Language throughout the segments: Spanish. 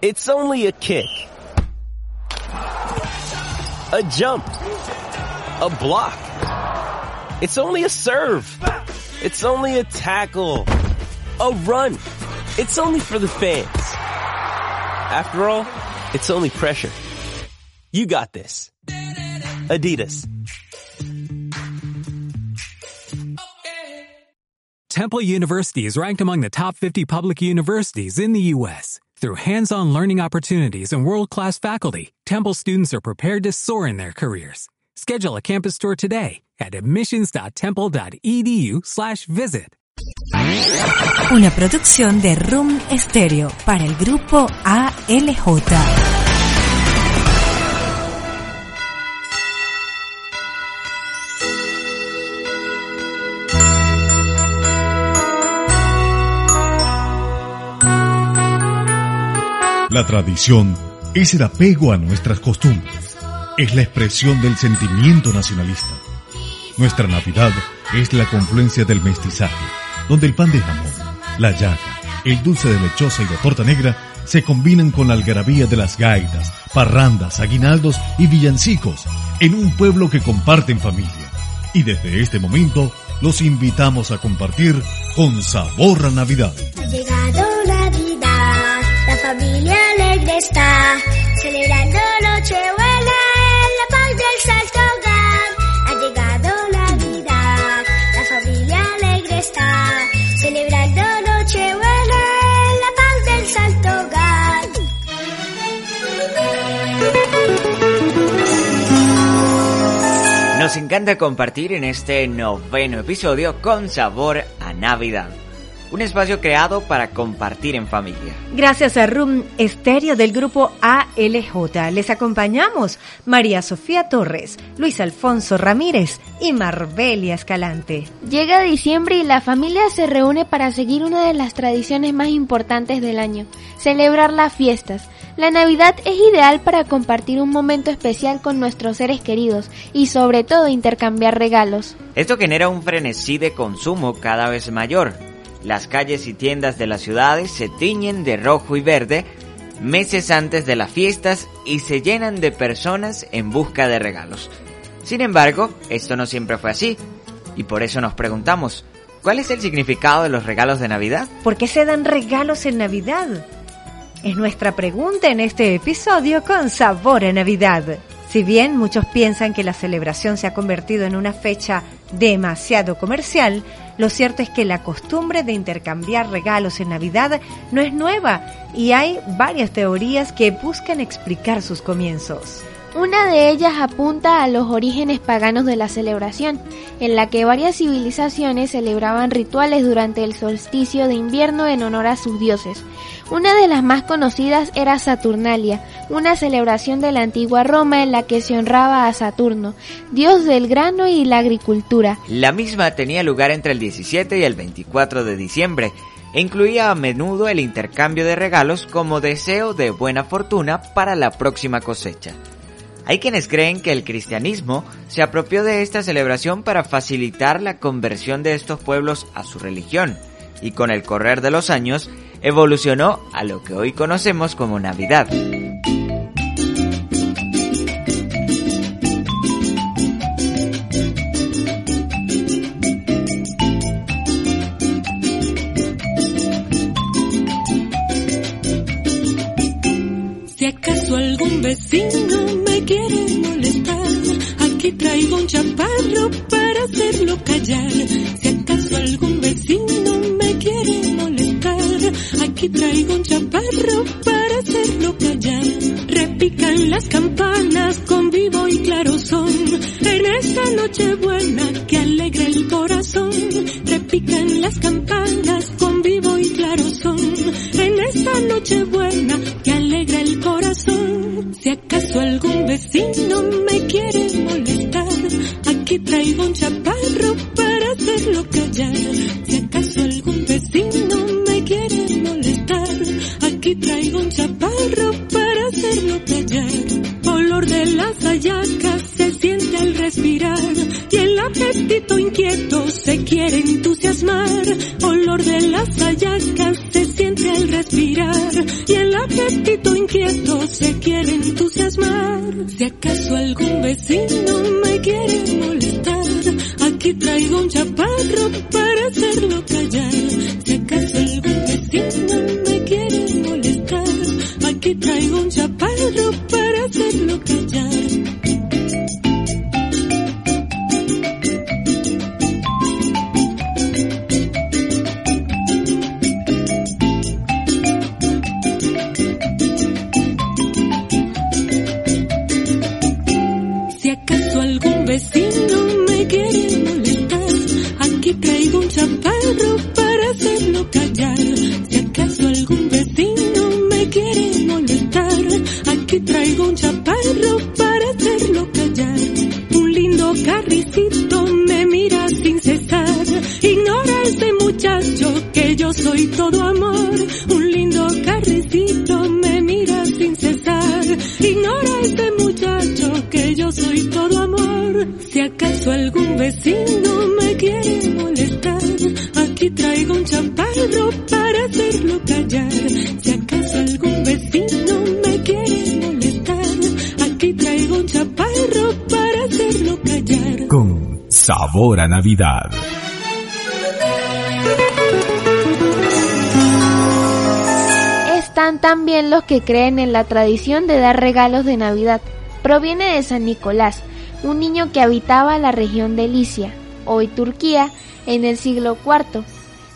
It's only a kick. A jump. A block. It's only a serve. It's only a tackle. A run. It's only for the fans. After all, it's only pressure. You got this. Adidas. Temple University is ranked among the top 50 public universities in the U.S. Through hands-on learning opportunities and world-class faculty, Temple students are prepared to soar in their careers. Schedule a campus tour today at admissions.temple.edu/slash visit. Una producción de Room Stereo para el grupo ALJ. La tradición es el apego a nuestras costumbres, es la expresión del sentimiento nacionalista. Nuestra Navidad es la confluencia del mestizaje, donde el pan de jamón, la yaca, el dulce de lechosa y la torta negra se combinan con la algarabía de las gaitas, parrandas, aguinaldos y villancicos en un pueblo que comparte en familia. Y desde este momento los invitamos a compartir con sabor a Navidad. Familia alegre está, celebrando Nochebuena en la paz del Santo Hogar. Ha llegado Navidad, la familia alegre está, celebrando Nochebuena en la paz del Santo Hogar. Nos encanta compartir en este noveno episodio con sabor a Navidad. Un espacio creado para compartir en familia. Gracias a Room Estéreo del grupo ALJ. Les acompañamos María Sofía Torres, Luis Alfonso Ramírez y Marbelia Escalante. Llega diciembre y la familia se reúne para seguir una de las tradiciones más importantes del año, celebrar las fiestas. La Navidad es ideal para compartir un momento especial con nuestros seres queridos y sobre todo intercambiar regalos. Esto genera un frenesí de consumo cada vez mayor. Las calles y tiendas de las ciudades se tiñen de rojo y verde meses antes de las fiestas y se llenan de personas en busca de regalos. Sin embargo, esto no siempre fue así y por eso nos preguntamos, ¿cuál es el significado de los regalos de Navidad? ¿Por qué se dan regalos en Navidad? Es nuestra pregunta en este episodio con sabor a Navidad. Si bien muchos piensan que la celebración se ha convertido en una fecha demasiado comercial, lo cierto es que la costumbre de intercambiar regalos en Navidad no es nueva y hay varias teorías que buscan explicar sus comienzos. Una de ellas apunta a los orígenes paganos de la celebración, en la que varias civilizaciones celebraban rituales durante el solsticio de invierno en honor a sus dioses. Una de las más conocidas era Saturnalia, una celebración de la antigua Roma en la que se honraba a Saturno, dios del grano y la agricultura. La misma tenía lugar entre el 17 y el 24 de diciembre e incluía a menudo el intercambio de regalos como deseo de buena fortuna para la próxima cosecha. Hay quienes creen que el cristianismo se apropió de esta celebración para facilitar la conversión de estos pueblos a su religión y con el correr de los años evolucionó a lo que hoy conocemos como Navidad. Si acaso algún vecino me quiere molestar, aquí traigo un chaparro para hacerlo callar. Si acaso algún vecino traigo un chaparro para hacerlo callar. Repican las campanas con vivo y claro son, en esta noche buena que alegra el corazón. Repican las campanas con vivo y claro son, en esta noche buena que alegra el corazón. Sabor a Navidad. Están también los que creen en la tradición de dar regalos de Navidad. Proviene de San Nicolás, un niño que habitaba la región de Licia, hoy Turquía, en el siglo IV.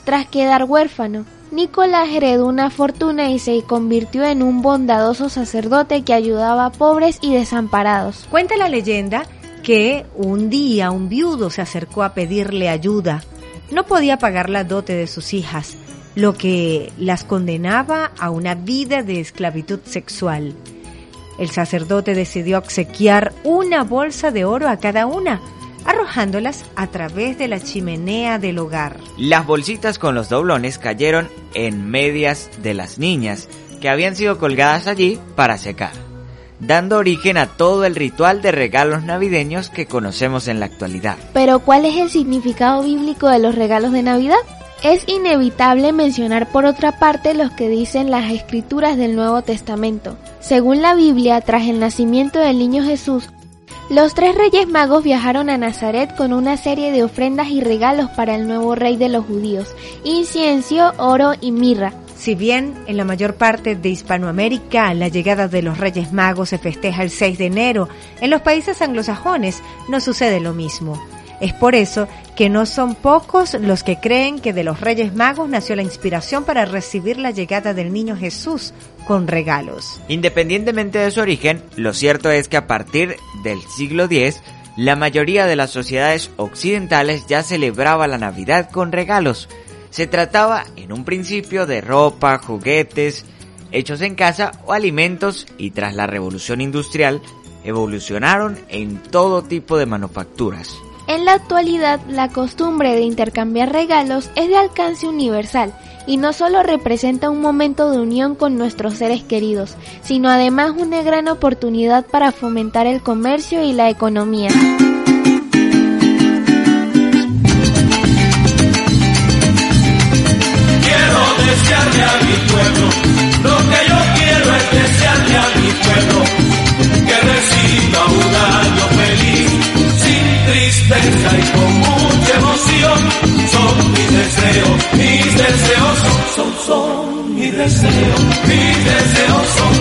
Tras quedar huérfano, Nicolás heredó una fortuna y se convirtió en un bondadoso sacerdote que ayudaba a pobres y desamparados. Cuenta la leyenda que un día un viudo se acercó a pedirle ayuda. No podía pagar la dote de sus hijas, lo que las condenaba a una vida de esclavitud sexual. El sacerdote decidió obsequiar una bolsa de oro a cada una, arrojándolas a través de la chimenea del hogar. Las bolsitas con los doblones cayeron en medias de las niñas, que habían sido colgadas allí para secar, dando origen a todo el ritual de regalos navideños que conocemos en la actualidad. Pero ¿cuál es el significado bíblico de los regalos de Navidad? Es inevitable mencionar por otra parte los que dicen las escrituras del Nuevo Testamento. Según la Biblia, tras el nacimiento del niño Jesús, los tres reyes magos viajaron a Nazaret con una serie de ofrendas y regalos para el nuevo rey de los judíos, incienso, oro y mirra. Si bien en la mayor parte de Hispanoamérica la llegada de los Reyes Magos se festeja el 6 de enero, en los países anglosajones no sucede lo mismo. Es por eso que no son pocos los que creen que de los Reyes Magos nació la inspiración para recibir la llegada del niño Jesús con regalos. Independientemente de su origen, lo cierto es que a partir del siglo X, la mayoría de las sociedades occidentales ya celebraba la Navidad con regalos. Se trataba en un principio de ropa, juguetes, hechos en casa o alimentos y tras la revolución industrial evolucionaron en todo tipo de manufacturas. En la actualidad, la costumbre de intercambiar regalos es de alcance universal y no solo representa un momento de unión con nuestros seres queridos, sino además una gran oportunidad para fomentar el comercio y la economía. Y con mucha emoción. Son mis deseos, mis deseos son, son, son mis deseos, mis deseos son.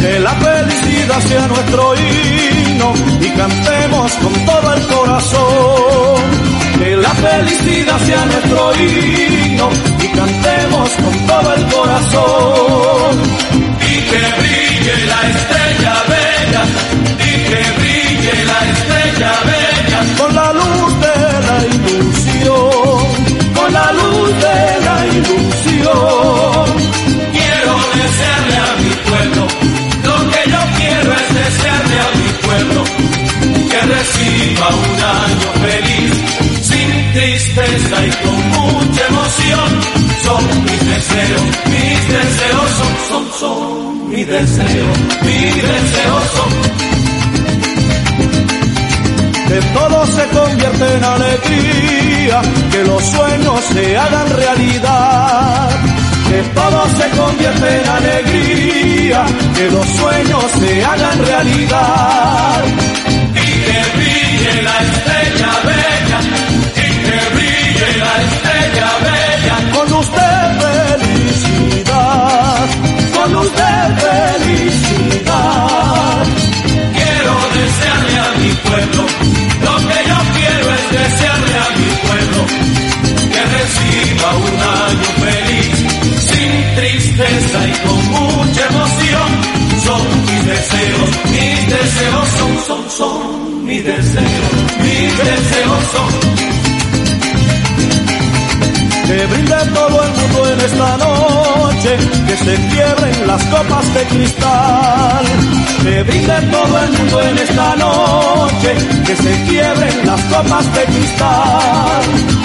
Que la felicidad sea nuestro himno y cantemos con todo el corazón. Que la felicidad sea nuestro himno y cantemos con todo el corazón. Y que brille la estrella bella, y que brille la estrella bella con la luz de la ilusión, con la luz de la ilusión. Quiero desearle a mi pueblo, lo que yo quiero es desearle a mi pueblo que reciba un año feliz, sin tristeza y con mucha emoción. Son mis deseos, mis deseos son, son, son, mis deseos, mis deseos son. Que todo se convierta en alegría, que los sueños se hagan realidad. Que todo se convierta en alegría, que los sueños se hagan realidad. Y que brille la estrella bella, a un año feliz, sin tristeza y con mucha emoción. Son mis deseos, mis deseos son, son, son, mis deseos, mis deseos son. Que brinde todo el mundo en esta noche, que se quiebren las copas de cristal. Que brinde todo el mundo en esta noche, que se quiebren las copas de cristal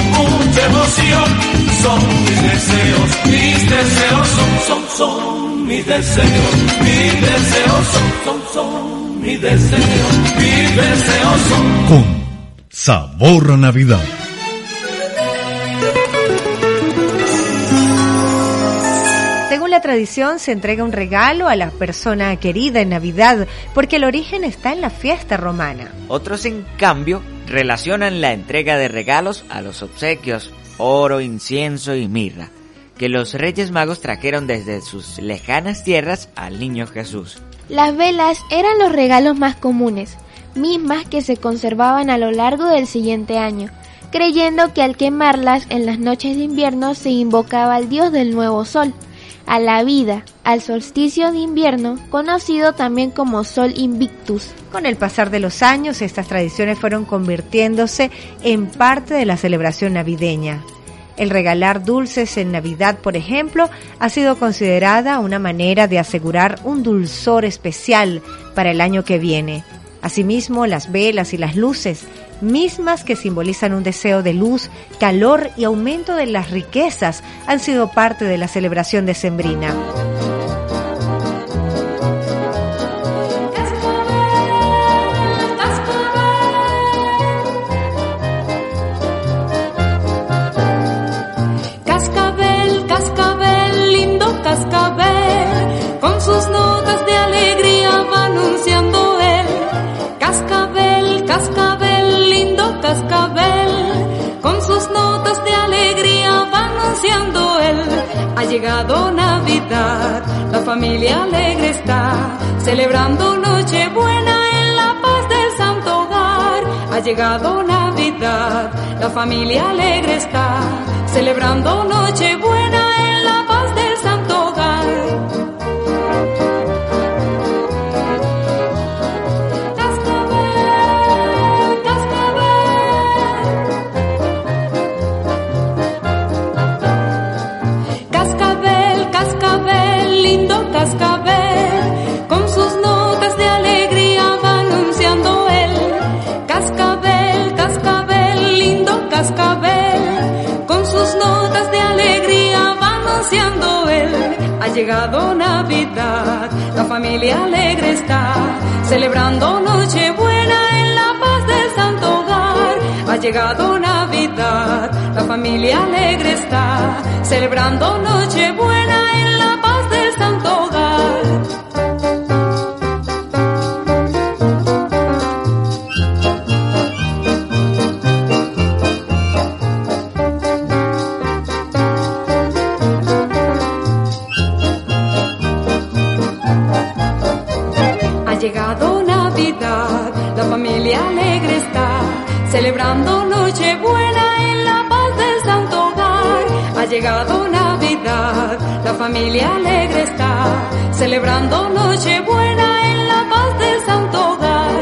deseos, mis deseos son, son, son mis deseos, mis deseos son. Con sabor a Navidad. Según la tradición, se entrega un regalo a la persona querida en Navidad, porque el origen está en la fiesta romana. Otros, en cambio, relacionan la entrega de regalos a los obsequios, oro, incienso y mirra, que los Reyes Magos trajeron desde sus lejanas tierras al niño Jesús. Las velas eran los regalos más comunes, mismas que se conservaban a lo largo del siguiente año, creyendo que al quemarlas en las noches de invierno se invocaba al dios del nuevo sol, a la vida, al solsticio de invierno, conocido también como Sol Invictus. Con el pasar de los años, estas tradiciones fueron convirtiéndose en parte de la celebración navideña. El regalar dulces en Navidad, por ejemplo, ha sido considerada una manera de asegurar un dulzor especial para el año que viene. Asimismo, las velas y las luces, mismas que simbolizan un deseo de luz, calor y aumento de las riquezas, han sido parte de la celebración decembrina. Llegado Navidad, la familia alegre está, celebrando Nochebuena en la paz del santo hogar. Ha llegado Navidad, la familia alegre está, celebrando Nochebuena con sus notas de alegría va anunciando él. Ha llegado Navidad, la familia alegre está, celebrando Nochebuena en la paz del santo hogar. Ha llegado Navidad, la familia alegre está, celebrando Nochebuena familia alegre está, celebrando Nochebuena en la paz del santo hogar.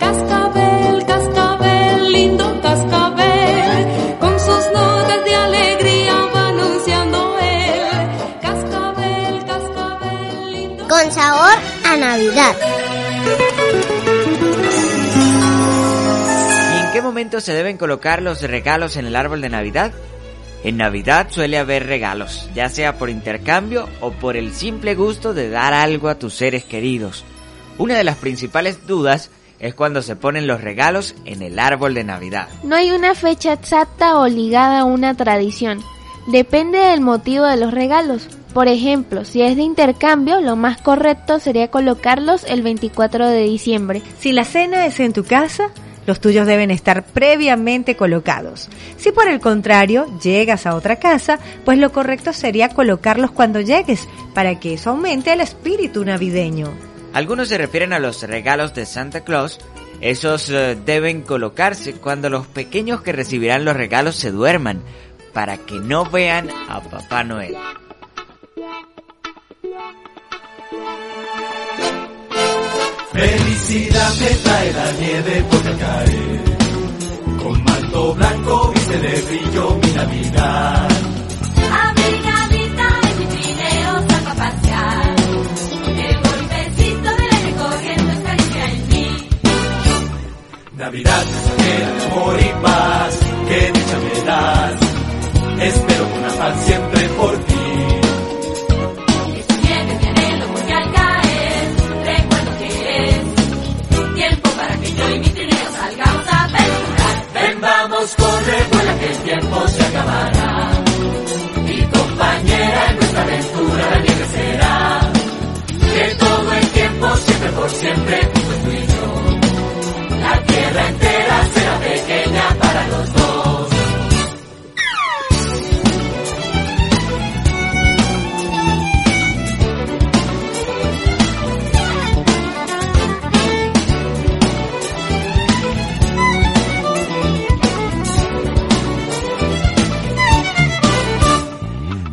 Cascabel, cascabel, lindo cascabel, con sus notas de alegría va anunciando él. Cascabel, cascabel, lindo. Con sabor a Navidad. ¿Y en qué momento se deben colocar los regalos en el árbol de Navidad? En Navidad suele haber regalos, ya sea por intercambio o por el simple gusto de dar algo a tus seres queridos. Una de las principales dudas es cuando se ponen los regalos en el árbol de Navidad. No hay una fecha exacta o ligada a una tradición. Depende del motivo de los regalos. Por ejemplo, si es de intercambio, lo más correcto sería colocarlos el 24 de diciembre. Si la cena es en tu casa, Los tuyos deben estar previamente colocados. Si por el contrario llegas a otra casa, pues lo correcto sería colocarlos cuando llegues, para que eso aumente el espíritu navideño. Algunos se refieren a los regalos de Santa Claus. Esos eh, deben colocarse cuando los pequeños que recibirán los regalos se duerman, para que no vean a Papá Noel. Felicidad me trae la nieve por caer. Con manto blanco viste de brillo mi Navidad. Abrigadita en mi trineo salgo a pasear. El golpecito del aire corriendo estaría en mí. Navidad de amor y paz, que dicha me das. Espero con afán siempre por ti. Siempre, tú y yo. La tierra entera será pequeña para los dos.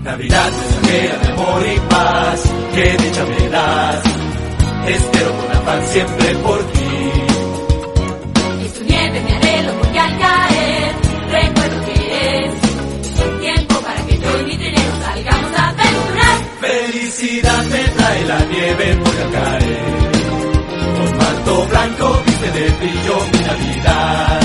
Navidad mensajera de amor y paz, que dicha me das. Espero con afán siempre por ti. Es tu nieve mi anhelo porque al caer recuerdo que es tiempo para que yo y mi trineo salgamos a aventurar. Felicidad me trae la nieve por al caer. Con manto blanco viste de brillo mi Navidad.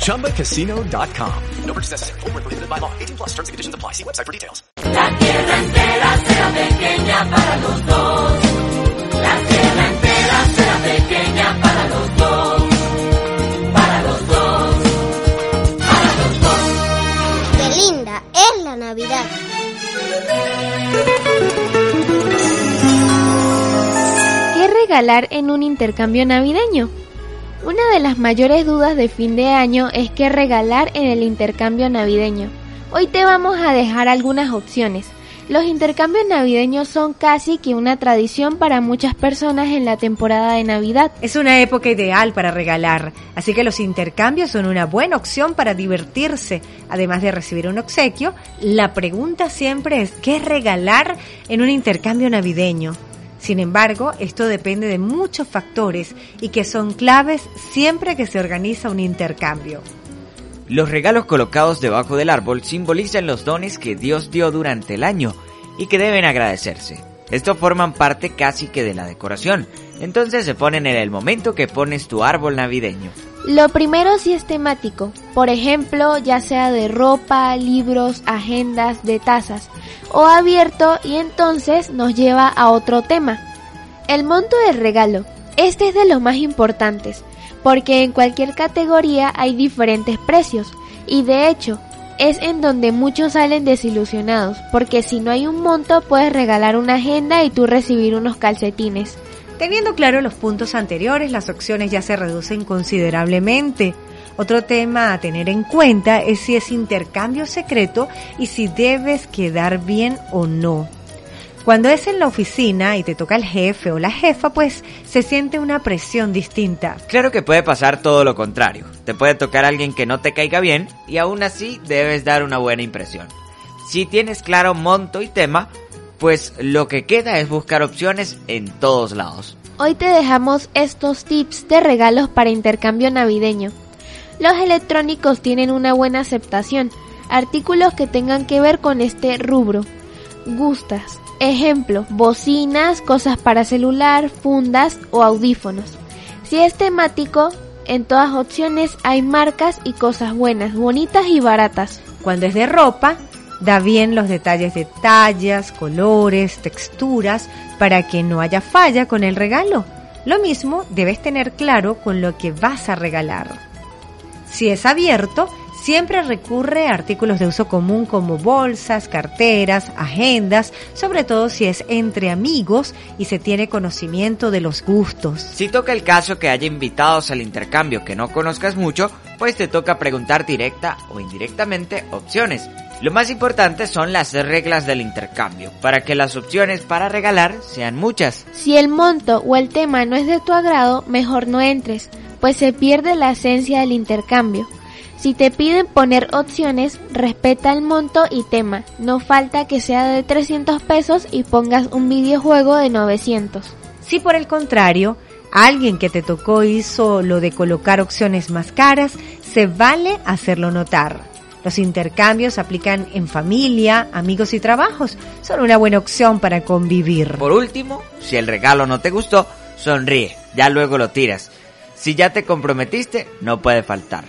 ChumbaCasino.com. No purchase necessary. Void were prohibited by law. 18 plus terms and conditions apply. See website for details. La tierra entera será pequeña para los dos. La tierra entera será pequeña para los dos. Para los dos. Para los dos. Qué linda es la Navidad. ¿Qué regalar en un intercambio navideño? Una de las mayores dudas de fin de año es qué regalar en el intercambio navideño. Hoy te vamos a dejar algunas opciones. Los intercambios navideños son casi que una tradición para muchas personas en la temporada de Navidad. Es una época ideal para regalar, así que los intercambios son una buena opción para divertirse. Además de recibir un obsequio, la pregunta siempre es ¿qué regalar en un intercambio navideño? Sin embargo, esto depende de muchos factores y que son claves siempre que se organiza un intercambio. Los regalos colocados debajo del árbol simbolizan los dones que Dios dio durante el año y que deben agradecerse. Estos forman parte casi que de la decoración, entonces se ponen en el momento que pones tu árbol navideño. Lo primero sí es temático, por ejemplo, ya sea de ropa, libros, agendas, de tazas, o abierto y entonces nos lleva a otro tema. El monto del regalo. Este es de los más importantes, porque en cualquier categoría hay diferentes precios, y de hecho, es en donde muchos salen desilusionados, porque si no hay un monto puedes regalar una agenda y tú recibir unos calcetines. Teniendo claro los puntos anteriores, las opciones ya se reducen considerablemente. Otro tema a tener en cuenta es si es intercambio secreto y si debes quedar bien o no. Cuando es en la oficina y te toca el jefe o la jefa, pues se siente una presión distinta. Claro que puede pasar todo lo contrario. Te puede tocar alguien que no te caiga bien y aún así debes dar una buena impresión. Si tienes claro monto y tema, pues lo que queda es buscar opciones en todos lados. Hoy te dejamos estos tips de regalos para intercambio navideño. Los electrónicos tienen una buena aceptación. Artículos que tengan que ver con este rubro. Gustas. Ejemplo, bocinas, cosas para celular, fundas o audífonos. Si es temático, en todas opciones hay marcas y cosas buenas, bonitas y baratas. Cuando es de ropa, da bien los detalles de tallas, colores, texturas, para que no haya falla con el regalo. Lo mismo debes tener claro con lo que vas a regalar. Si es abierto, siempre recurre a artículos de uso común como bolsas, carteras, agendas, sobre todo si es entre amigos y se tiene conocimiento de los gustos. Si toca el caso que haya invitados al intercambio que no conozcas mucho, pues te toca preguntar directa o indirectamente opciones. Lo más importante son las reglas del intercambio, para que las opciones para regalar sean muchas. Si el monto o el tema no es de tu agrado, mejor no entres, pues se pierde la esencia del intercambio. Si te piden poner opciones, respeta el monto y tema. No falta que sea de 300 pesos y pongas un videojuego de 900. Si por el contrario, alguien que te tocó hizo lo de colocar opciones más caras, se vale hacerlo notar. Los intercambios aplican en familia, amigos y trabajos. Son una buena opción para convivir. Por último, si el regalo no te gustó, sonríe, ya luego lo tiras. Si ya te comprometiste, no puede faltar.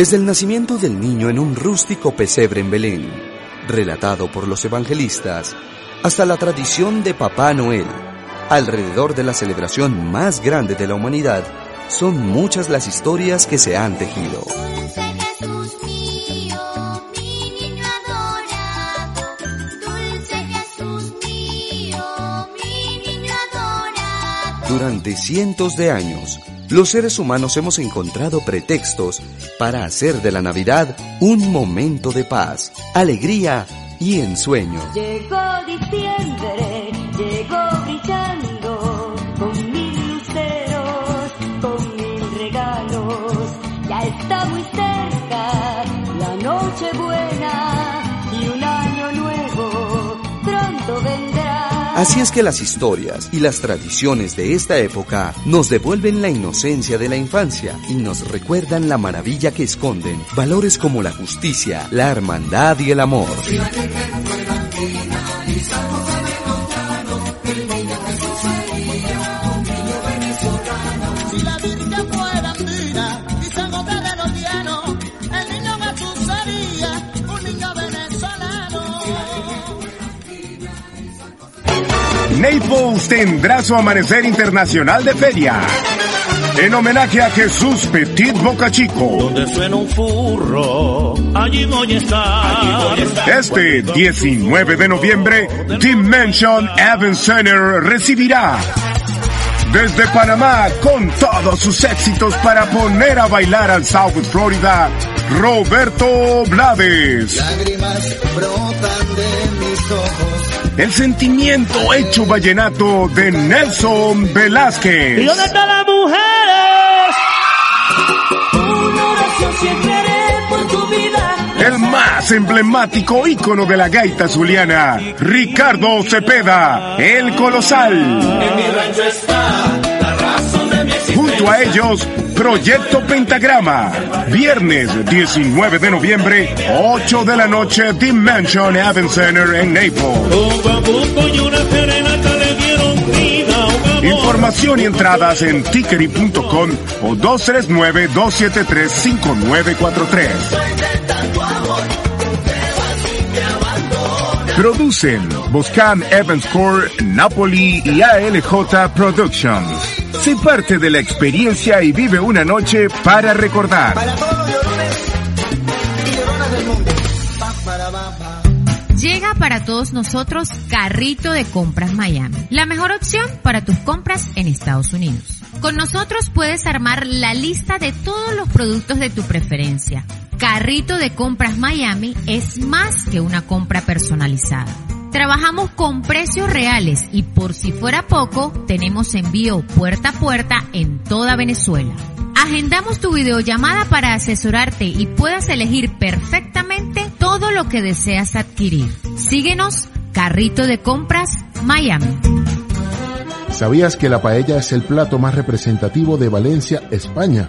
Desde el nacimiento del niño en un rústico pesebre en Belén, relatado por los evangelistas, hasta la tradición de Papá Noel, alrededor de la celebración más grande de la humanidad, son muchas las historias que se han tejido. Durante cientos de años, los seres humanos hemos encontrado pretextos para hacer de la Navidad un momento de paz, alegría y ensueño. Llegó diciembre, llegó brillando, con mil luceros, con mil regalos. Ya está muy cerca Así es que las historias y las tradiciones de esta época nos devuelven la inocencia de la infancia y nos recuerdan la maravilla que esconden valores como la justicia, la hermandad y el amor. Naples tendrá su amanecer internacional de feria. En homenaje a Jesús Petit Boca Chico. Donde suena un furro, allí voy a estar. Este 19 de noviembre, Dimension Event Center recibirá desde Panamá con todos sus éxitos para poner a bailar al South Florida, Roberto Blades. Lágrimas brotan de mis ojos. El sentimiento hecho vallenato de Nelson Velázquez. ¿Y dónde están las mujeres? Una oración siempre haré por tu vida. El más emblemático ícono de la gaita zuliana, Ricardo Cepeda, el colosal. En mi rancho está A ellos, Proyecto Pentagrama. Viernes 19 de noviembre, 8 de la noche, Dimension Event Center en Naples. Información y entradas en tickery.com o 239-273-5943. Producen Boscan Evans Core, Napoli y ALJ Productions. Sé parte de la experiencia y vive una noche para recordar. Para todos los llorones y lloronas del mundo. Pa, para, pa, pa. Llega para todos nosotros Carrito de Compras Miami, la mejor opción para tus compras en Estados Unidos. Con nosotros puedes armar la lista de todos los productos de tu preferencia. Carrito de Compras Miami es más que una compra personalizada. Trabajamos con precios reales y por si fuera poco, tenemos envío puerta a puerta en toda Venezuela. Agendamos tu videollamada para asesorarte y puedas elegir perfectamente todo lo que deseas adquirir. Síguenos, Carrito de Compras, Miami. ¿Sabías que la paella es el plato más representativo de Valencia, España?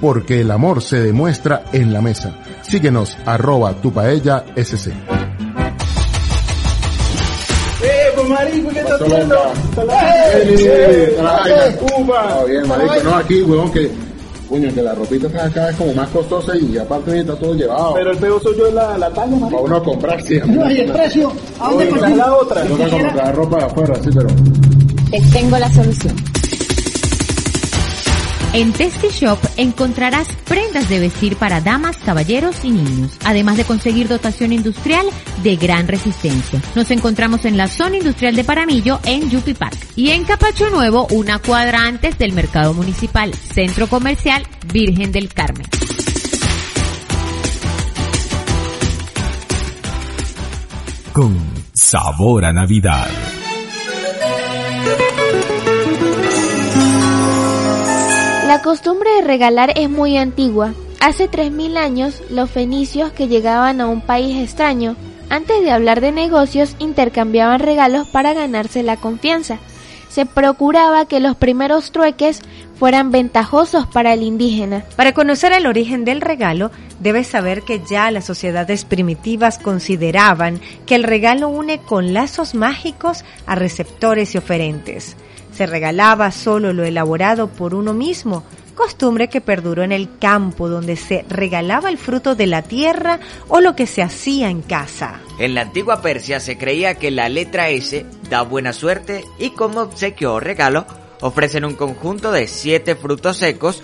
porque el amor se demuestra en la mesa. Síguenos, arroba tu paella SC. ¡Eh, pues marico, qué estás haciendo? Está bien, marico, no aquí, huevón, que, coño, que la ropita está acá es como más costosa y aparte está todo llevado. Pero el pego soy yo en la, la talla, marico. Para uno a comprar, sí. No, y el precio, ¿a dónde consigo? la otra? Tengo que comprar ropa de afuera, sí, pero... Te tengo la solución. En Testy Shop encontrarás prendas de vestir para damas, caballeros y niños, además de conseguir dotación industrial de gran resistencia. Nos encontramos en la zona industrial de Paramillo en Yupi Park y en Capacho Nuevo, una cuadra antes del Mercado Municipal, Centro Comercial Virgen del Carmen. Con sabor a Navidad. La costumbre de regalar es muy antigua. Hace 3.000 años, los fenicios que llegaban a un país extraño Antes de hablar de negocios, intercambiaban regalos para ganarse la confianza. Se procuraba que los primeros trueques fueran ventajosos para el indígena. Para conocer el origen del regalo, debes saber que ya las sociedades primitivas consideraban que el regalo une con lazos mágicos a receptores y oferentes. Se regalaba solo lo elaborado por uno mismo, costumbre que perduró en el campo donde se regalaba el fruto de la tierra o lo que se hacía en casa. En la antigua Persia se creía que la letra S da buena suerte y como obsequio o regalo ofrecen un conjunto de siete frutos secos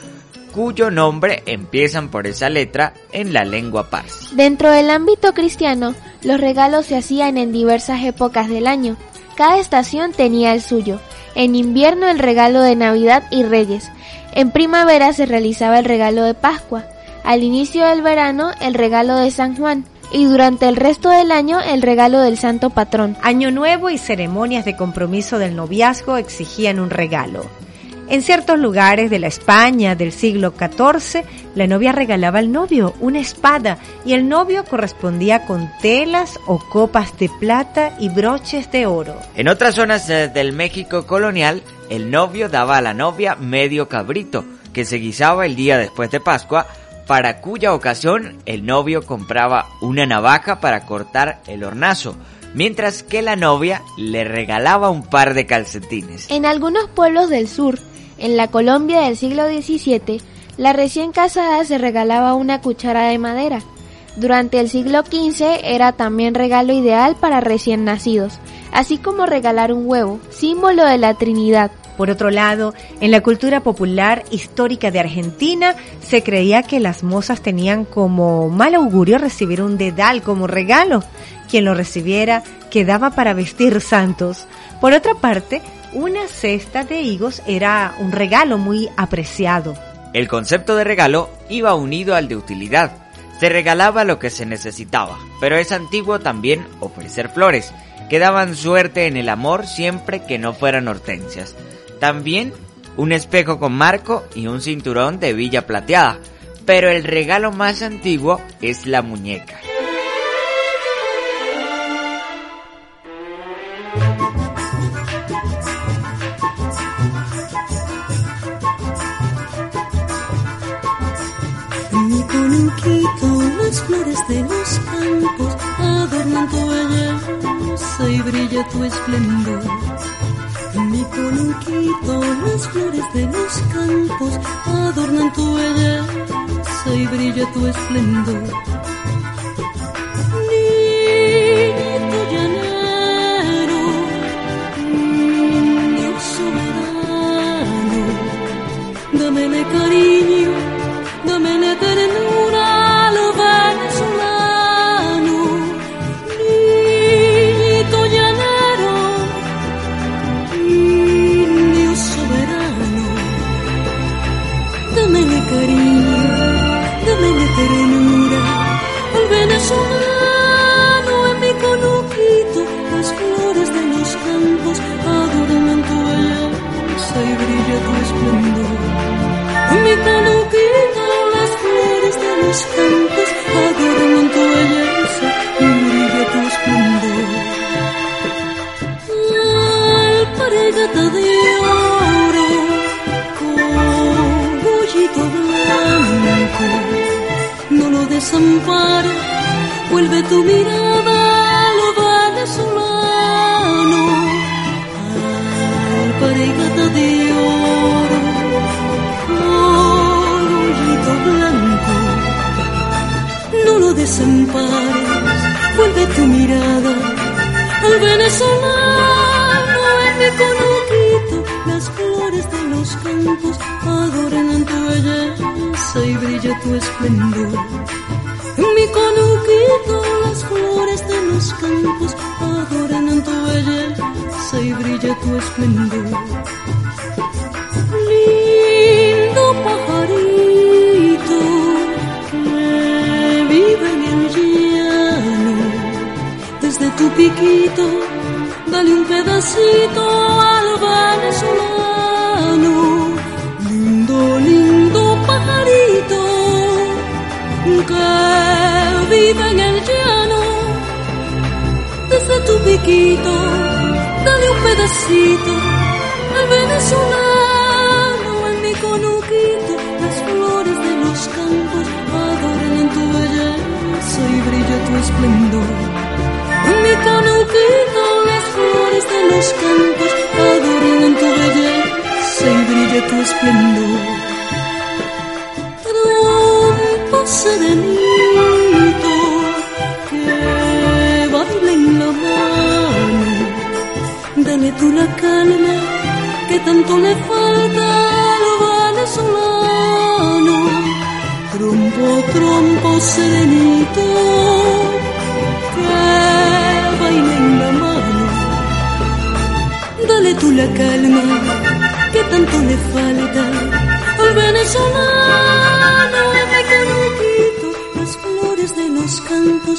cuyo nombre empiezan por esa letra en la lengua parsi. Dentro del ámbito cristiano, los regalos se hacían en diversas épocas del año. Cada estación tenía el suyo. En invierno el regalo de Navidad y Reyes. En primavera se realizaba el regalo de Pascua. Al inicio del verano el regalo de San Juan. Y durante el resto del año el regalo del Santo Patrón. Año Nuevo y ceremonias de compromiso del noviazgo exigían un regalo. En ciertos lugares de la España del siglo XIV, la novia regalaba al novio una espada y el novio correspondía con telas o copas de plata y broches de oro. En otras zonas eh, del México colonial, el novio daba a la novia medio cabrito, que se guisaba el día después de Pascua, para cuya ocasión el novio compraba una navaja para cortar el hornazo, mientras que la novia le regalaba un par de calcetines. En algunos pueblos del sur, en la Colombia del siglo XVII, la recién casada se regalaba una cuchara de madera. Durante el siglo XV era también regalo ideal para recién nacidos, así como regalar un huevo, símbolo de la Trinidad. Por otro lado, en la cultura popular histórica de Argentina se creía que las mozas tenían como mal augurio recibir un dedal como regalo. Quien lo recibiera quedaba para vestir santos. Por otra parte, una cesta de higos era un regalo muy apreciado. El concepto de regalo iba unido al de utilidad. Se regalaba lo que se necesitaba, pero es antiguo también ofrecer flores, que daban suerte en el amor siempre que no fueran hortensias. También un espejo con marco y un cinturón de villa plateada, pero el regalo más antiguo es la muñeca. Las flores de los campos adornan tu belleza y brilla tu esplendor. En mi conuquito las flores de los campos adornan tu belleza y brilla tu esplendor. Niñito llanero, niño soberano, dámele cariño, al vuelve tu mirada a lo venezolano. Alpargata de oro, cogollito blanco, no lo desampares, vuelve tu mirada al venezolano en mi conuquito, las flores de los campos adoran tu belleza y brilla tu esplendor. Tu esplendor. Lindo pajarito que vive en el llano, desde tu piquito, dale un pedacito al venezolano. Lindo, lindo pajarito que vive en el llano, conuquito, un pedacito al venezolano en mi conuquito. Las flores de los campos adornan tu belleza y brilla tu esplendor. En mi conuquito las flores de los campos adornan tu belleza y brilla tu esplendor. Trompo serenito la calma que tanto le falta al venezolano. Trompo, trompo serenito que baila en la mano, dale tú la calma que tanto le falta al venezolano. Me conuquito, las flores de los campos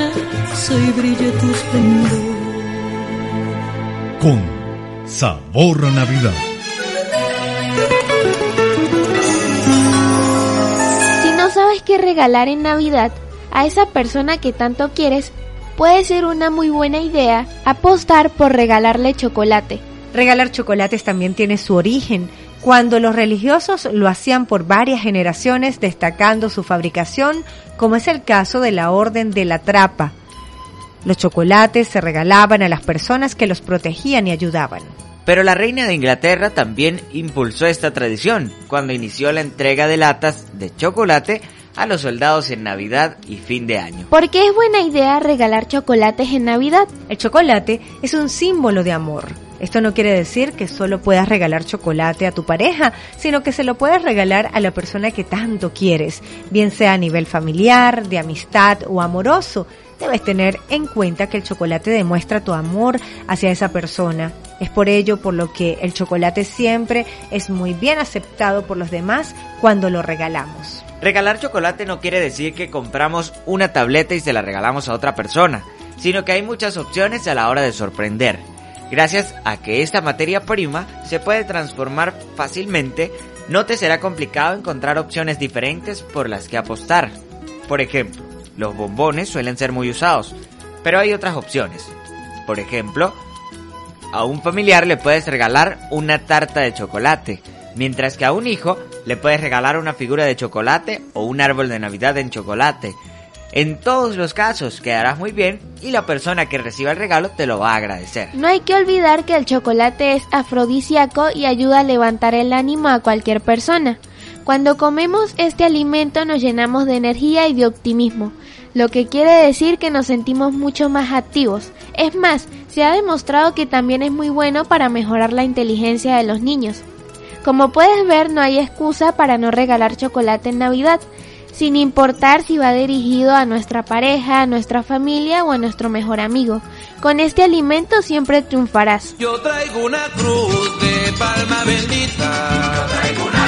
y brilla tu esplendor. Con sabor a Navidad. Si no sabes qué regalar en Navidad a esa persona que tanto quieres, puede ser una muy buena idea apostar por regalarle chocolate. Regalar chocolates también tiene su origen, cuando los religiosos lo hacían por varias generaciones destacando su fabricación, como es el caso de la Orden de la Trapa. Los chocolates se regalaban a las personas que los protegían y ayudaban. Pero la reina de Inglaterra también impulsó esta tradición cuando inició la entrega de latas de chocolate a los soldados en Navidad y fin de año. ¿Por qué es buena idea regalar chocolates en Navidad? El chocolate es un símbolo de amor. Esto no quiere decir que solo puedas regalar chocolate a tu pareja, sino que se lo puedes regalar a la persona que tanto quieres, bien sea a nivel familiar, de amistad o amoroso. Debes tener en cuenta que el chocolate demuestra tu amor hacia esa persona. Es por ello por lo que el chocolate siempre es muy bien aceptado por los demás cuando lo regalamos. Regalar chocolate no quiere decir que compramos una tableta y se la regalamos a otra persona, sino que hay muchas opciones a la hora de sorprender. Gracias a que esta materia prima se puede transformar fácilmente, no te será complicado encontrar opciones diferentes por las que apostar. Por ejemplo, los bombones suelen ser muy usados, pero hay otras opciones. Por ejemplo, a un familiar le puedes regalar una tarta de chocolate, mientras que a un hijo le puedes regalar una figura de chocolate o un árbol de Navidad en chocolate. En todos los casos quedarás muy bien y la persona que reciba el regalo te lo va a agradecer. No hay que olvidar que el chocolate es afrodisíaco y ayuda a levantar el ánimo a cualquier persona. Cuando comemos este alimento nos llenamos de energía y de optimismo, lo que quiere decir que nos sentimos mucho más activos. Es más, se ha demostrado que también es muy bueno para mejorar la inteligencia de los niños. Como puedes ver, no hay excusa para no regalar chocolate en Navidad, sin importar si va dirigido a nuestra pareja, a nuestra familia o a nuestro mejor amigo. Con este alimento siempre triunfarás. Yo traigo una cruz de palma bendita. Yo traigo una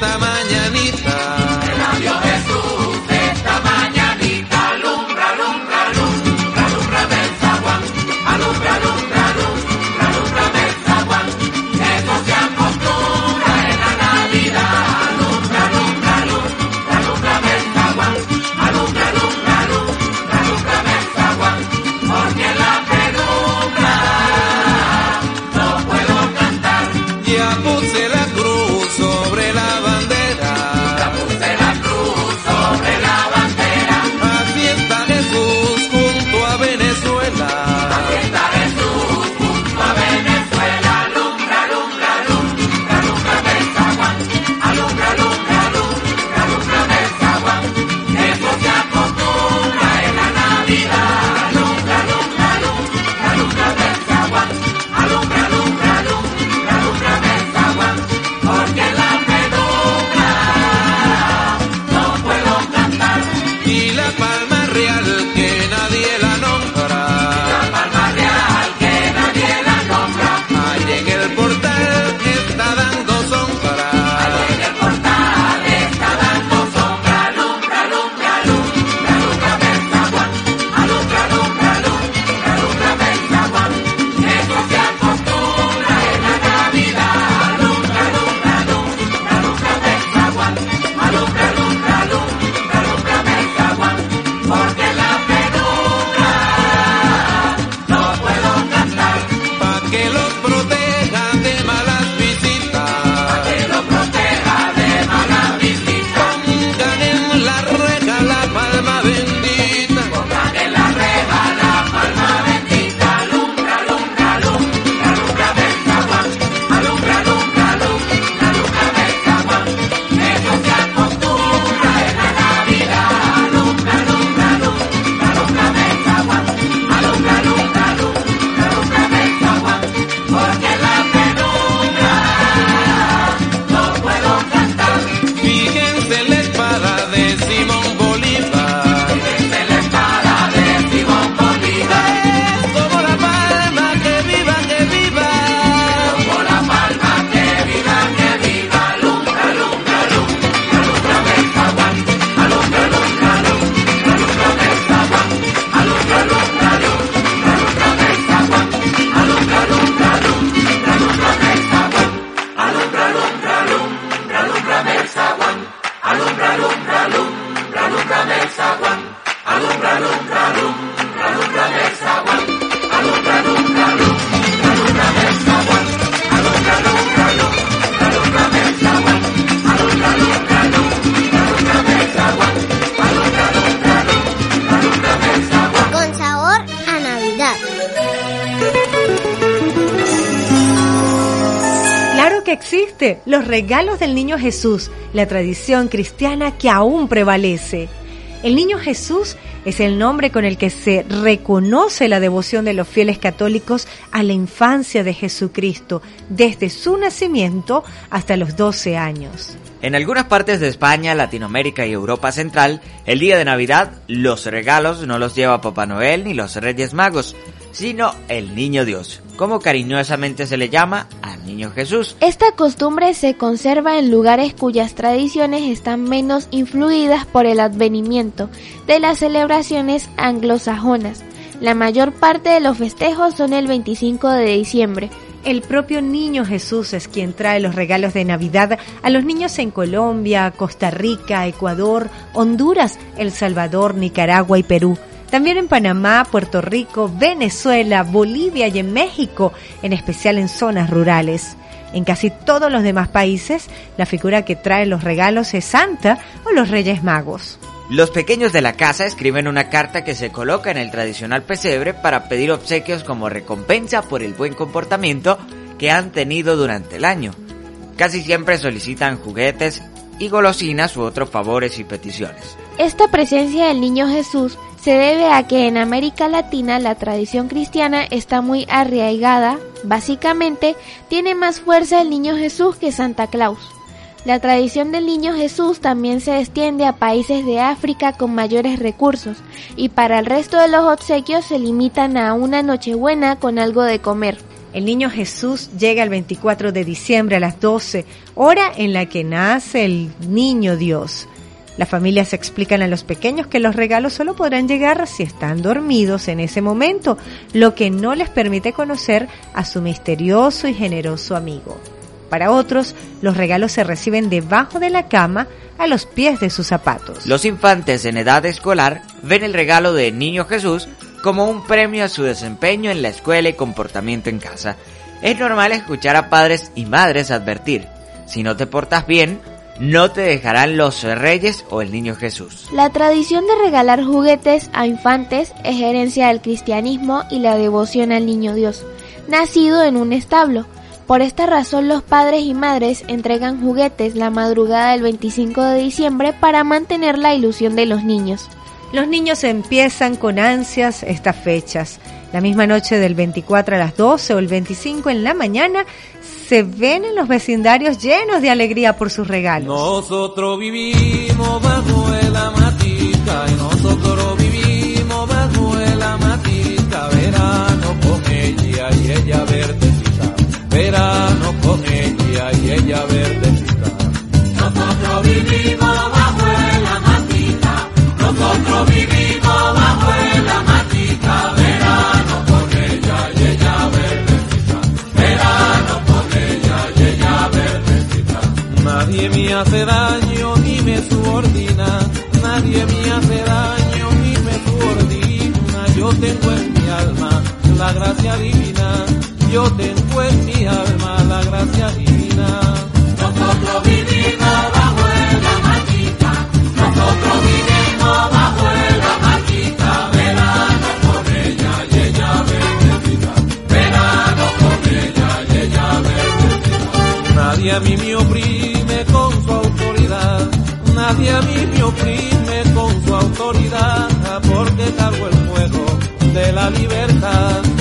Jesús esta los regalos del niño Jesús, la tradición cristiana que aún prevalece. El niño Jesús es el nombre con el que se reconoce la devoción de los fieles católicos a la infancia de Jesucristo, desde su nacimiento hasta los 12 años. En algunas partes de España, Latinoamérica y Europa Central, el día de Navidad, los regalos no los lleva Papá Noel ni los Reyes Magos, sino el Niño Dios, como cariñosamente se le llama al Niño Jesús. Esta costumbre se conserva en lugares cuyas tradiciones están menos influidas por el advenimiento de las celebraciones anglosajonas. La mayor parte de los festejos son el 25 de diciembre. El propio niño Jesús es quien trae los regalos de Navidad a los niños en Colombia, Costa Rica, Ecuador, Honduras, El Salvador, Nicaragua y Perú. También en Panamá, Puerto Rico, Venezuela, Bolivia y en México, en especial en zonas rurales. En casi todos los demás países, la figura que trae los regalos es Santa o los Reyes Magos. Los pequeños de la casa escriben una carta que se coloca en el tradicional pesebre para pedir obsequios como recompensa por el buen comportamiento que han tenido durante el año. Casi siempre solicitan juguetes y golosinas u otros favores y peticiones. Esta presencia del niño Jesús se debe a que en América Latina la tradición cristiana está muy arraigada, básicamente tiene más fuerza el niño Jesús que Santa Claus. La tradición del niño Jesús también se extiende a países de África con mayores recursos y para el resto de los obsequios se limitan a una Nochebuena con algo de comer. El niño Jesús llega el 24 de diciembre a las 12, hora en la que nace el niño Dios. Las familias explican a los pequeños que los regalos solo podrán llegar si están dormidos en ese momento, lo que no les permite conocer a su misterioso y generoso amigo. Para otros, los regalos se reciben debajo de la cama, a los pies de sus zapatos. Los infantes en edad escolar ven el regalo de Niño Jesús como un premio a su desempeño en la escuela y comportamiento en casa. Es normal escuchar a padres y madres advertir, si no te portas bien, no te dejarán los reyes o el niño Jesús. La tradición de regalar juguetes a infantes es herencia del cristianismo y la devoción al niño Dios, nacido en un establo. Por esta razón los padres y madres entregan juguetes la madrugada del 25 de diciembre para mantener la ilusión de los niños. Los niños empiezan con ansias estas fechas. La misma noche del 24 a las 12 o el 25 en la mañana se ven en los vecindarios llenos de alegría por sus regalos. Nosotros vivimos bajo la matica y nosotros vivimos bajo la matica. Verano con ella y ella verdecita. Verano con ella y ella verdecita. Nosotros vivimos bajo la matica. Nosotros vivimos hace daño ni me subordina. Nadie me hace daño ni me subordina. Yo tengo en mi alma la gracia divina. Yo tengo en mi alma la gracia divina. Nosotros vivimos bajo la matica. Nosotros vivimos bajo la matica. Verano con ella y ella bendecida. Verano con ella y ella bendecida. Nadie a mí me Nadie a mí me oprime con su autoridad. Porque cargo el fuego de la libertad.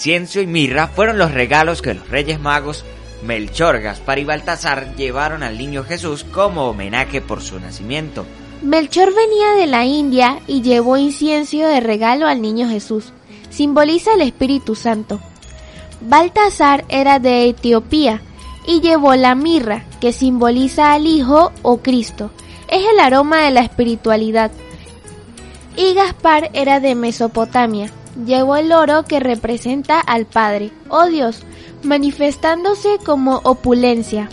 Incienso y mirra fueron los regalos que los Reyes Magos Melchor, Gaspar y Baltasar llevaron al niño Jesús como homenaje por su nacimiento. Melchor venía de la India y llevó incienso de regalo al niño Jesús. Simboliza el Espíritu Santo. Baltasar era de Etiopía y llevó la mirra, que simboliza al Hijo o Cristo. Es el aroma de la espiritualidad. Y Gaspar era de Mesopotamia. Llevó el oro que representa al Padre, oh Dios, manifestándose como opulencia.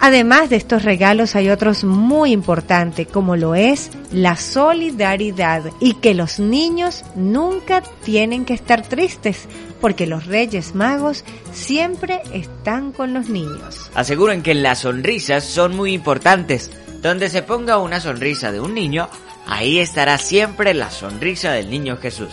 Además de estos regalos hay otros muy importantes, como lo es la solidaridad y que los niños nunca tienen que estar tristes, porque los Reyes Magos siempre están con los niños. Aseguran que las sonrisas son muy importantes. Donde se ponga una sonrisa de un niño, ahí estará siempre la sonrisa del niño Jesús.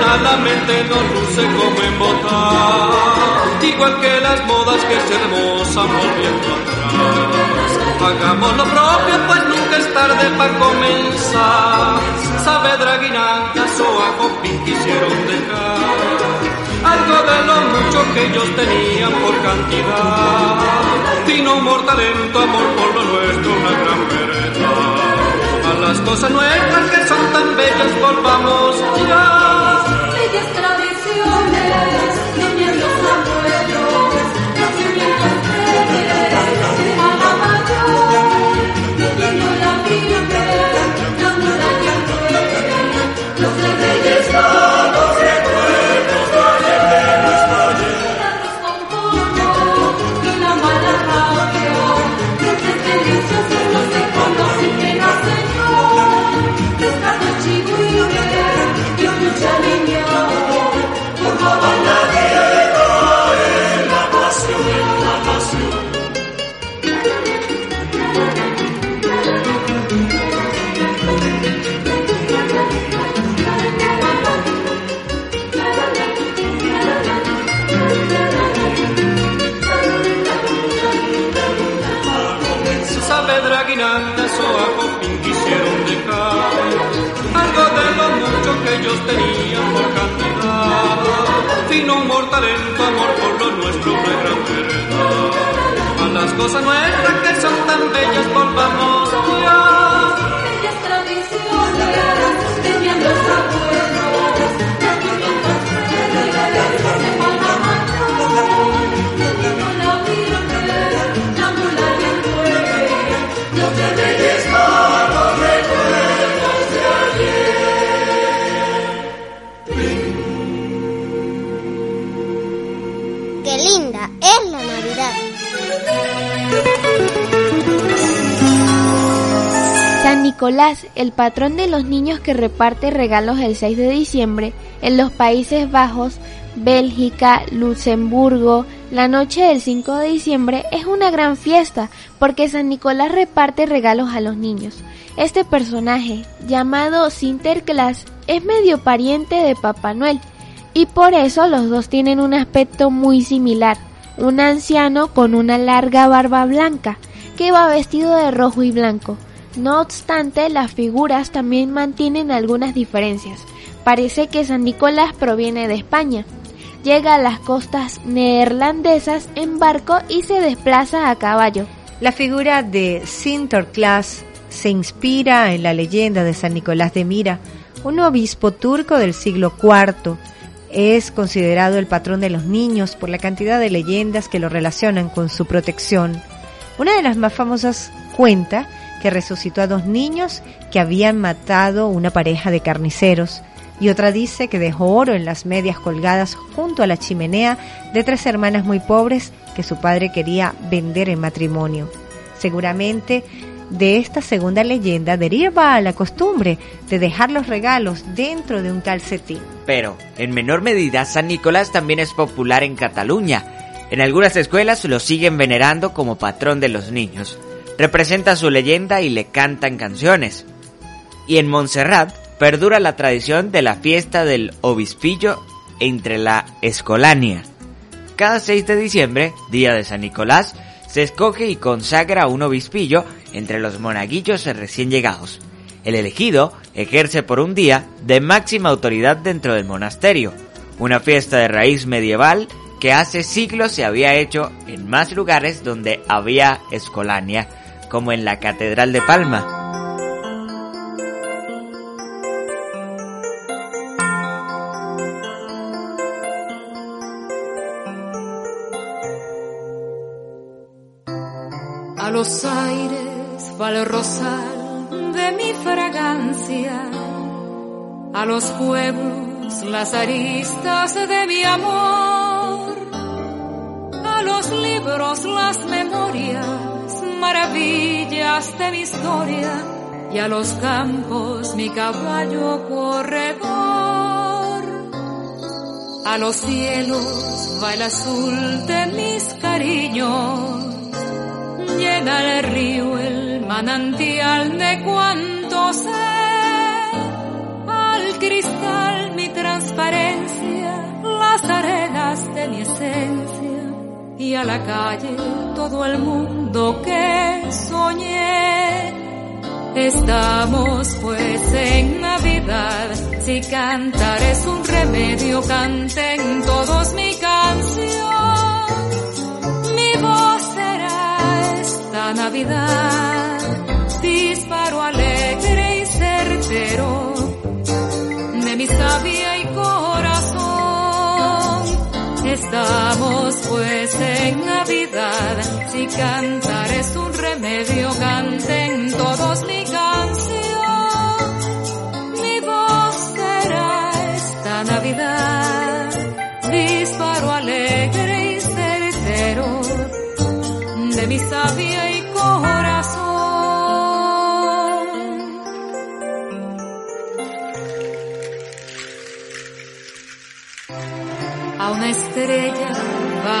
nada, la mente nos luce como en botar. Igual que las modas que se hermosan volviendo atrás. Hagamos lo propio, pues nunca es tarde para comenzar. Saavedra, Guinalda, Soaco, Pin quisieron dejar algo de lo mucho que ellos tenían por cantidad. Vino humor, talento, amor por lo nuestro, una gran verdad. A las cosas nuestras que son tan bellas, volvamos ya. Tradiciones, cosas nuestras que Nicolás, el patrón de los niños que reparte regalos el 6 de diciembre en los Países Bajos, Bélgica, Luxemburgo, la noche del 5 de diciembre es una gran fiesta porque San Nicolás reparte regalos a los niños. Este personaje, llamado Sinterklaas, es medio pariente de Papá Noel y por eso los dos tienen un aspecto muy similar. un anciano con una larga barba blanca, que va vestido de rojo y blanco. No obstante, las figuras también mantienen algunas diferencias. Parece que San Nicolás proviene de España. Llega a las costas neerlandesas en barco y se desplaza a caballo. La figura de Sinterklaas se inspira en la leyenda de San Nicolás de Mira, un obispo turco del siglo IV. Es considerado el patrón de los niños por la cantidad de leyendas que lo relacionan con su protección. Una de las más famosas cuenta que resucitó a dos niños que habían matado una pareja de carniceros y otra dice que dejó oro en las medias colgadas junto a la chimenea de tres hermanas muy pobres que su padre quería vender en matrimonio. Seguramente de esta segunda leyenda deriva la costumbre de dejar los regalos dentro de un calcetín. Pero, en menor medida, San Nicolás también es popular en Cataluña. En algunas escuelas lo siguen venerando como patrón de los niños. Representa su leyenda y le cantan canciones. Y en Montserrat perdura la tradición de la fiesta del obispillo entre la escolania. Cada 6 de diciembre, día de San Nicolás, se escoge y consagra un obispillo entre los monaguillos recién llegados. El elegido ejerce por un día de máxima autoridad dentro del monasterio, una fiesta de raíz medieval que hace siglos se había hecho en más lugares donde había escolania, como en la Catedral de Palma. A los aires va el de mi fragancia, a los pueblos las aristas de mi amor, a los libros las memorias, maravillas de mi historia, y a los campos mi caballo corredor. A los cielos va el azul de mis cariños llena el río, el manantial de cuanto sé. Al cristal mi transparencia, las arenas de mi esencia. Y a la calle todo el mundo que soñé. Estamos pues en Navidad, si cantar es un remedio, canten todos mi canción. Mi voz será esta Navidad, Estamos pues en Navidad, si cantar es un remedio, canten todos mi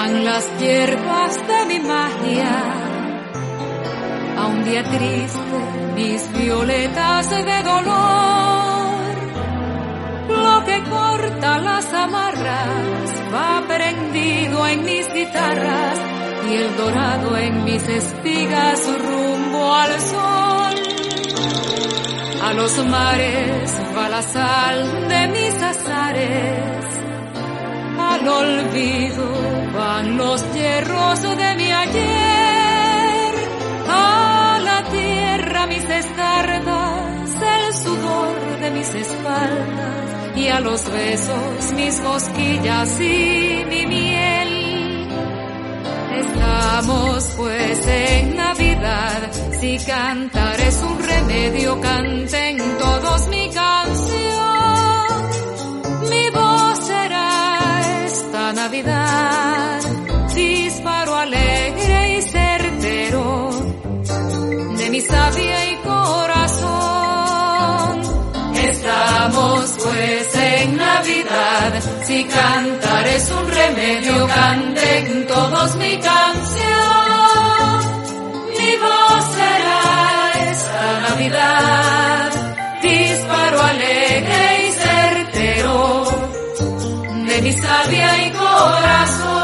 van las hierbas de mi magia. A un día triste mis violetas de dolor. Lo que corta las amarras va prendido en mis guitarras y el dorado en mis espigas rumbo al sol. A los mares va la sal de mis azares, al olvido van los hierros de mi ayer, a la tierra mis escardas, el sudor de mis espaldas y a los besos mis cosquillas y mi miel. Estamos pues en Navidad, si cantar es un remedio, canten todos mi canción. Mi voz será esta Navidad, sabia y corazón. Estamos pues en Navidad, si cantar es un remedio, canten todos mi canción. Mi voz será esta Navidad, disparo alegre y certero de mi sabia y corazón.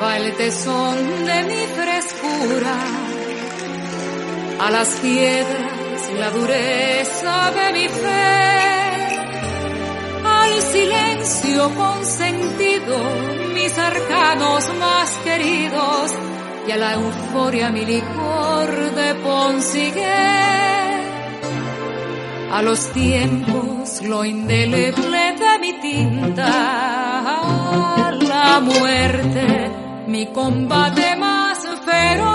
Va el tesón de mi frescura. A las piedras la dureza de mi fe. Al silencio consentido mis arcanos más queridos y a la euforia mi licor de Ponsigué. A los tiempos lo indeleble de mi tinta, muerte mi combate más feroz,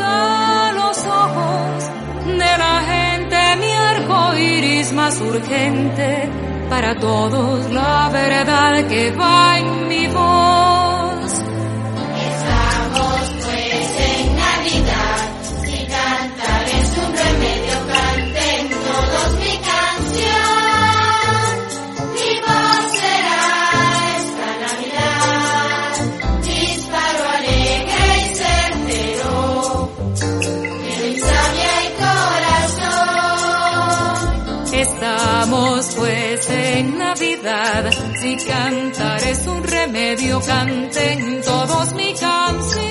a los ojos de la gente mi arco iris más urgente, para todos la verdad que va en mi voz. Si cantar es un remedio, canten todos mi canción.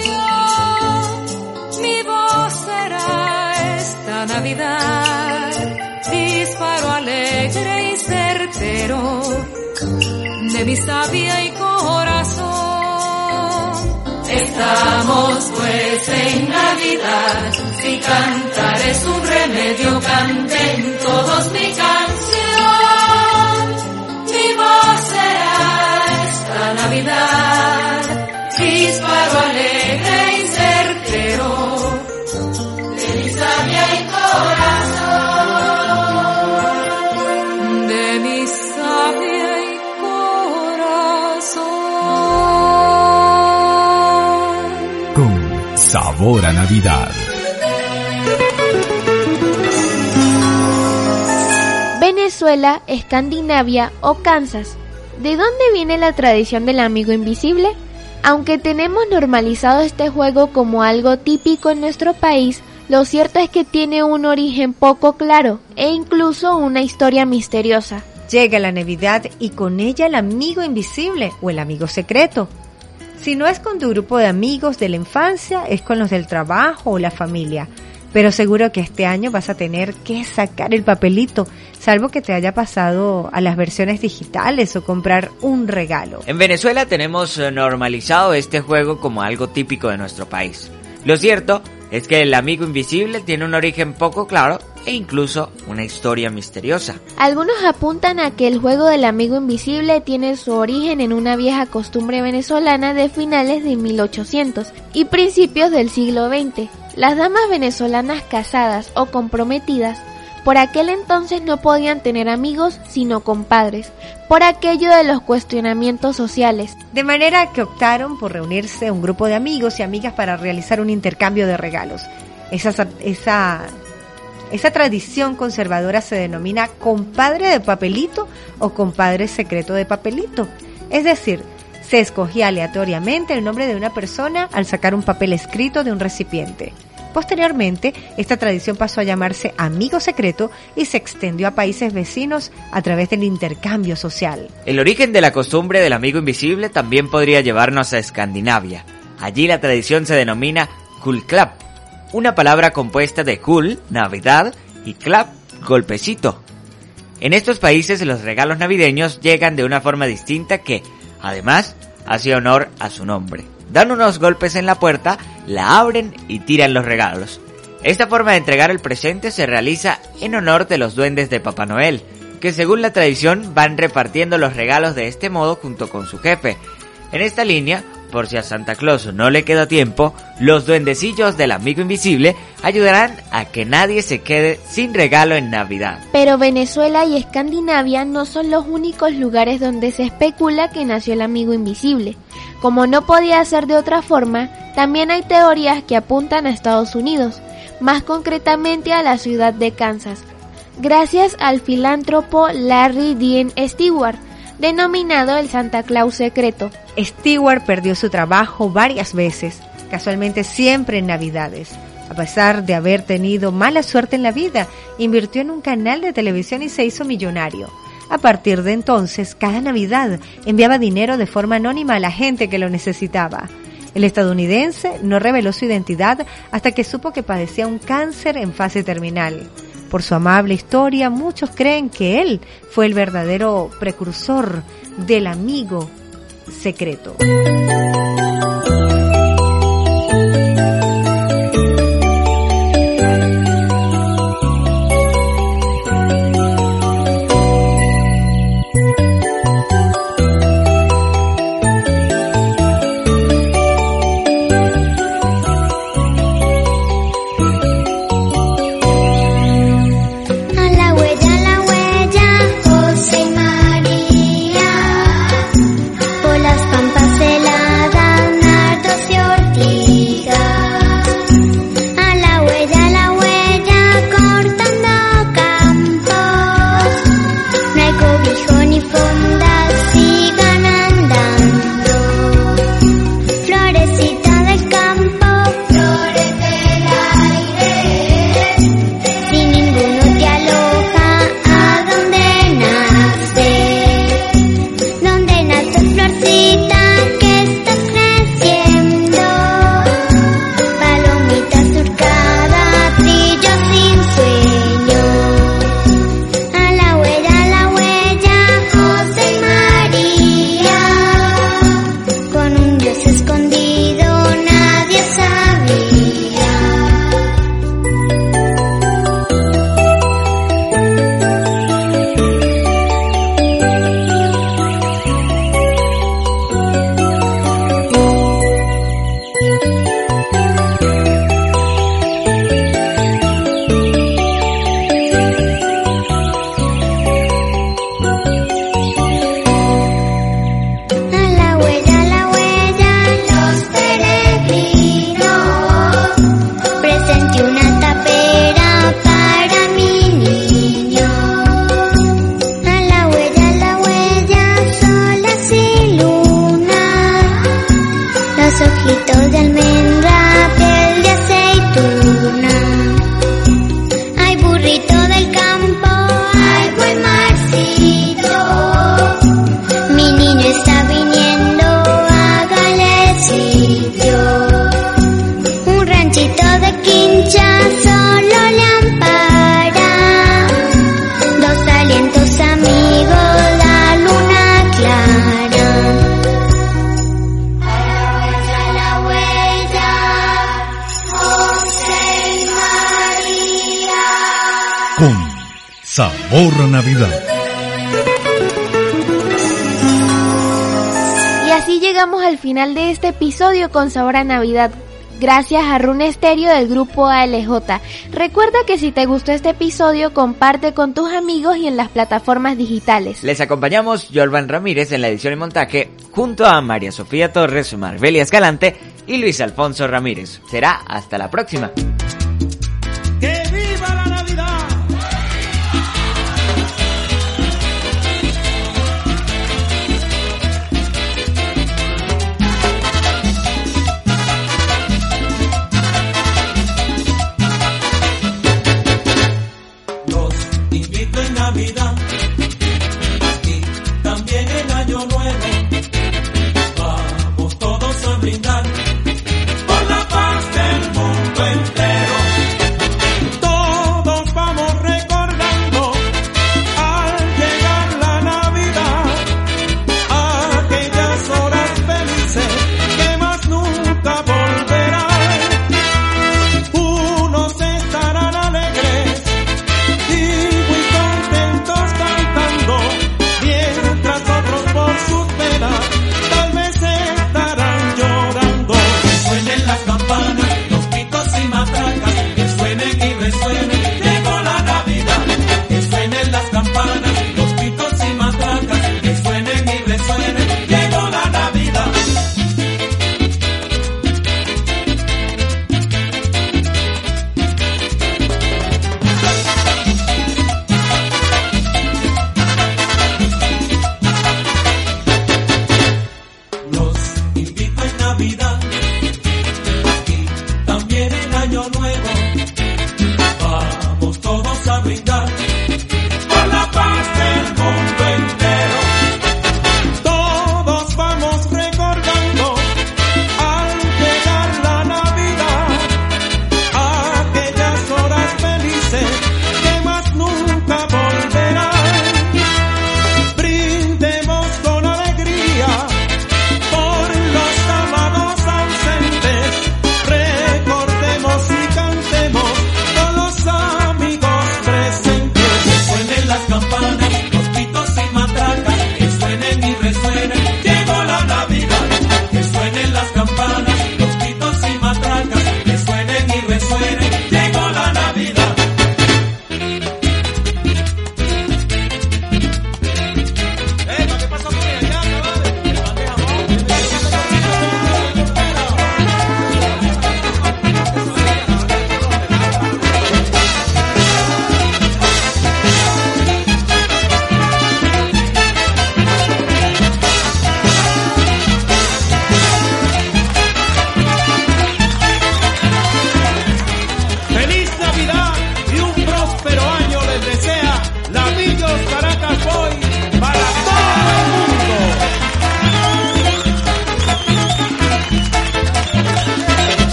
Mi voz será esta Navidad, disparo alegre y certero de mi sabia y corazón. Estamos pues en Navidad, si cantar es un remedio, canten todos mi canción. Navidad, disparo alegre y certero de mi sabia y corazón. De mi sabia y corazón. Con sabor a Navidad. Venezuela, Escandinavia o Kansas. ¿De dónde viene la tradición del amigo invisible? Aunque tenemos normalizado este juego como algo típico en nuestro país, lo cierto es que tiene un origen poco claro e incluso una historia misteriosa. Llega la Navidad y con ella el amigo invisible o el amigo secreto. Si no es con tu grupo de amigos de la infancia, es con los del trabajo o la familia. Pero seguro que este año vas a tener que sacar el papelito, salvo que te haya pasado a las versiones digitales o comprar un regalo. En Venezuela tenemos eh, normalizado este juego como algo típico de nuestro país. Lo cierto es que el amigo invisible tiene un origen poco claro e incluso una historia misteriosa. Algunos apuntan a que el juego del amigo invisible tiene su origen en una vieja costumbre venezolana de finales de 1800 y principios del siglo XX. Las damas venezolanas casadas o comprometidas por aquel entonces no podían tener amigos sino compadres, por aquello de los cuestionamientos sociales. De manera que optaron por reunirse un grupo de amigos y amigas para realizar un intercambio de regalos. Esa, esa, esa tradición conservadora se denomina compadre de papelito o compadre secreto de papelito. Es decir, se escogía aleatoriamente el nombre de una persona al sacar un papel escrito de un recipiente. Posteriormente, esta tradición pasó a llamarse amigo secreto y se extendió a países vecinos a través del intercambio social. El origen de la costumbre del amigo invisible también podría llevarnos a Escandinavia. Allí la tradición se denomina Kulklap, una palabra compuesta de Kul, Navidad, y Klap, golpecito. En estos países los regalos navideños llegan de una forma distinta que, además, hace honor a su nombre. Dan unos golpes en la puerta, la abren y tiran los regalos. Esta forma de entregar el presente se realiza en honor de los duendes de Papá Noel, que según la tradición van repartiendo los regalos de este modo junto con su jefe. En esta línea, por si a Santa Claus no le queda tiempo, los duendecillos del amigo invisible ayudarán a que nadie se quede sin regalo en Navidad. Pero Venezuela y Escandinavia no son los únicos lugares donde se especula que nació el amigo invisible. Como no podía ser de otra forma, también hay teorías que apuntan a Estados Unidos, más concretamente a la ciudad de Kansas, gracias al filántropo Larry Dean Stewart, denominado el Santa Claus secreto. Stewart perdió su trabajo varias veces, casualmente siempre en Navidades. A pesar de haber tenido mala suerte en la vida, invirtió en un canal de televisión y se hizo millonario. A partir de entonces, cada Navidad enviaba dinero de forma anónima a la gente que lo necesitaba. El estadounidense no reveló su identidad hasta que supo que padecía un cáncer en fase terminal. Por su amable historia, muchos creen que él fue el verdadero precursor del amigo secreto. Con Sabor a Navidad. Gracias a Rune Stereo del grupo ALJ. Recuerda que si te gustó este episodio, comparte con tus amigos y en las plataformas digitales. Les acompañamos Yolvan Ramírez en la edición y montaje, junto a María Sofía Torres, Marbelia Escalante y Luis Alfonso Ramírez. Será hasta la próxima.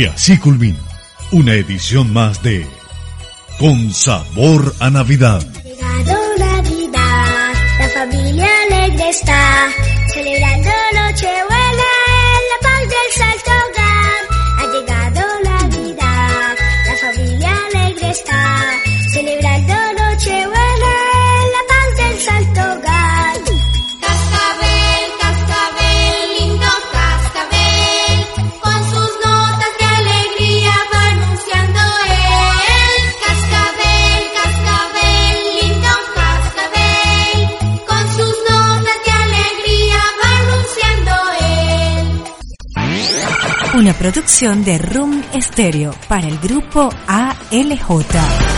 Y así culmina una edición más de Con Sabor a Navidad. de Room Stereo para el grupo ALJ.